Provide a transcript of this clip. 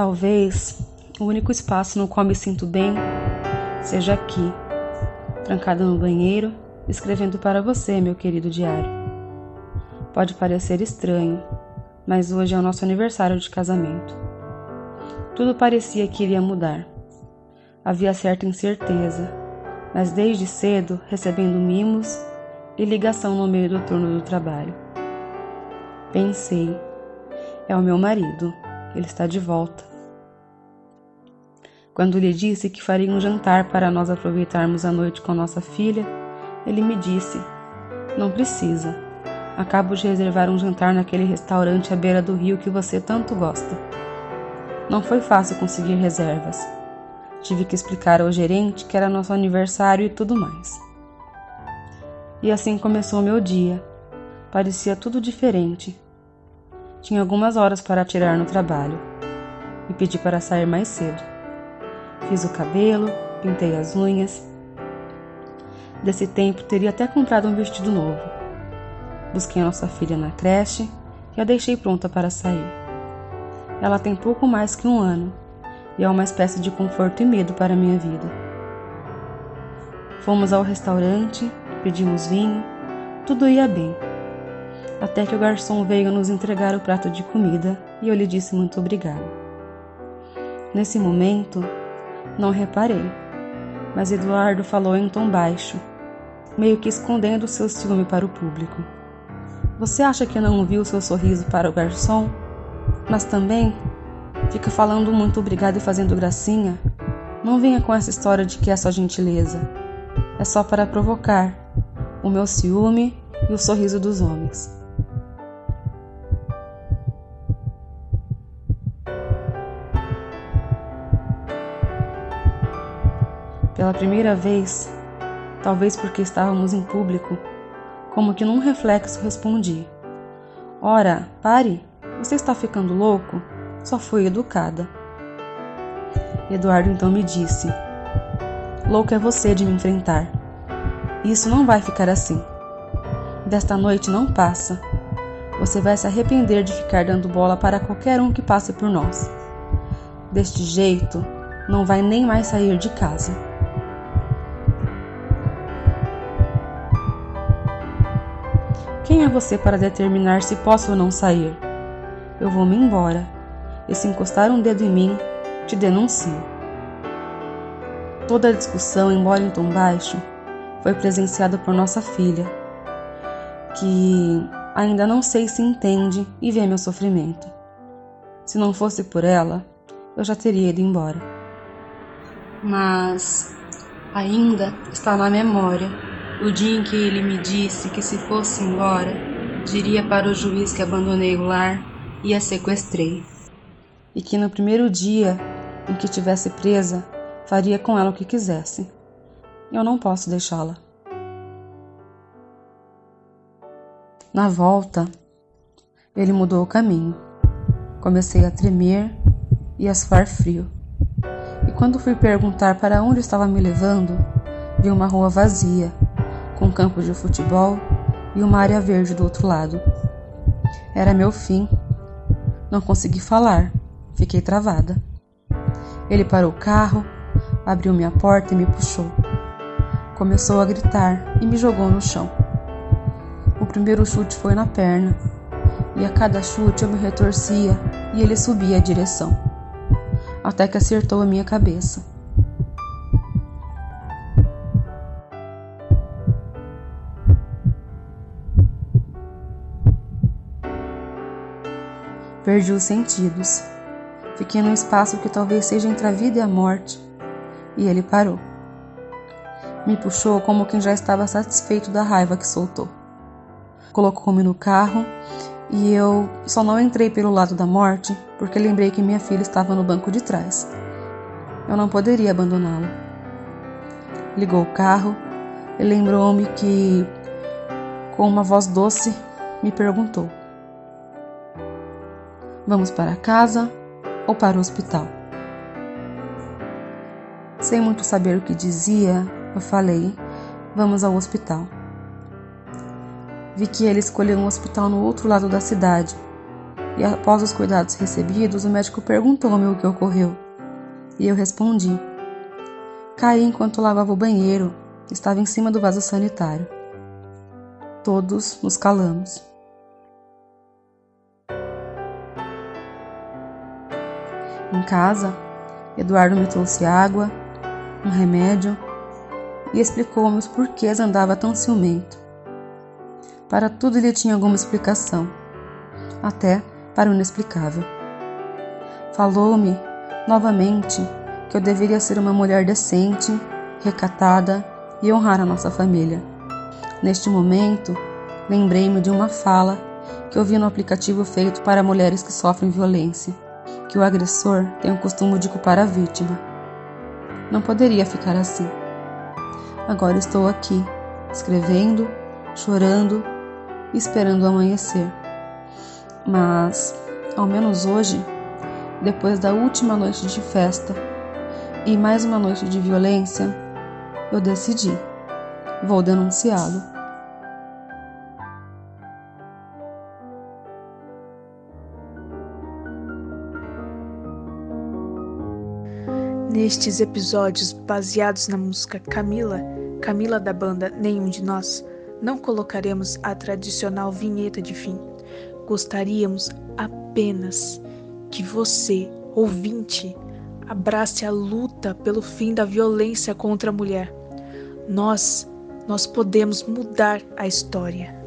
Talvez o único espaço no qual me sinto bem seja aqui, trancada no banheiro, escrevendo para você, meu querido diário. Pode parecer estranho, mas hoje é o nosso aniversário de casamento. Tudo parecia que iria mudar. Havia certa incerteza, mas desde cedo recebendo mimos e ligação no meio do turno do trabalho. Pensei, é o meu marido, ele está de volta. Quando lhe disse que faria um jantar para nós aproveitarmos a noite com nossa filha, ele me disse: Não precisa. Acabo de reservar um jantar naquele restaurante à beira do rio que você tanto gosta. Não foi fácil conseguir reservas. Tive que explicar ao gerente que era nosso aniversário e tudo mais. E assim começou meu dia. Parecia tudo diferente. Tinha algumas horas para tirar no trabalho e pedi para sair mais cedo. Fiz o cabelo, pintei as unhas. Desse tempo teria até comprado um vestido novo. Busquei a nossa filha na creche e a deixei pronta para sair. Ela tem pouco mais que um ano e é uma espécie de conforto e medo para minha vida. Fomos ao restaurante, pedimos vinho, tudo ia bem. Até que o garçom veio nos entregar o prato de comida e eu lhe disse muito obrigado. Nesse momento, não reparei, mas Eduardo falou em tom baixo, meio que escondendo seu ciúme para o público. Você acha que não viu seu sorriso para o garçom? Mas também fica falando muito obrigado e fazendo gracinha? Não venha com essa história de que é só gentileza. É só para provocar o meu ciúme e o sorriso dos homens. Pela primeira vez, talvez porque estávamos em público, como que num reflexo respondi: Ora, pare, você está ficando louco? Só fui educada. Eduardo então me disse: Louco é você de me enfrentar. Isso não vai ficar assim. Desta noite não passa. Você vai se arrepender de ficar dando bola para qualquer um que passe por nós. Deste jeito, não vai nem mais sair de casa. Quem é você para determinar se posso ou não sair? Eu vou me embora, e se encostar um dedo em mim, te denuncio. Toda a discussão, embora em tom baixo, foi presenciada por nossa filha, que ainda não sei se entende e vê meu sofrimento. Se não fosse por ela, eu já teria ido embora. Mas ainda está na memória o dia em que ele me disse que se fosse embora, diria para o juiz que abandonei o lar e a sequestrei. E que no primeiro dia em que tivesse presa, faria com ela o que quisesse. Eu não posso deixá-la. Na volta, ele mudou o caminho. Comecei a tremer e a suar frio. E quando fui perguntar para onde estava me levando, vi uma rua vazia com campo de futebol e uma área verde do outro lado. Era meu fim. Não consegui falar, fiquei travada. Ele parou o carro, abriu minha porta e me puxou. Começou a gritar e me jogou no chão. O primeiro chute foi na perna, e a cada chute eu me retorcia e ele subia a direção, até que acertou a minha cabeça. Perdi os sentidos. Fiquei num espaço que talvez seja entre a vida e a morte. E ele parou. Me puxou como quem já estava satisfeito da raiva que soltou. Colocou-me no carro e eu só não entrei pelo lado da morte porque lembrei que minha filha estava no banco de trás. Eu não poderia abandoná-la. Ligou o carro e lembrou-me que, com uma voz doce, me perguntou: Vamos para casa ou para o hospital? Sem muito saber o que dizia, eu falei: Vamos ao hospital. Vi que ele escolheu um hospital no outro lado da cidade, e após os cuidados recebidos, o médico perguntou-me o que ocorreu. E eu respondi: Caí enquanto lavava o banheiro, estava em cima do vaso sanitário. Todos nos calamos. Em casa, Eduardo me trouxe água, um remédio e explicou-me os porquês andava tão ciumento. Para tudo ele tinha alguma explicação, até para o inexplicável. Falou-me, novamente, que eu deveria ser uma mulher decente, recatada e honrar a nossa família. Neste momento, lembrei-me de uma fala que ouvi no aplicativo feito para mulheres que sofrem violência, que o agressor tem o costume de culpar a vítima. Não poderia ficar assim. Agora estou aqui, escrevendo, chorando esperando o amanhecer. Mas, ao menos hoje, depois da última noite de festa e mais uma noite de violência, eu decidi. Vou denunciá-lo. Nestes episódios baseados na música Camila, Camila da banda Nenhum de Nós, não colocaremos a tradicional vinheta de fim. Gostaríamos apenas que você, ouvinte, abrace a luta pelo fim da violência contra a mulher. Nós, nós podemos mudar a história.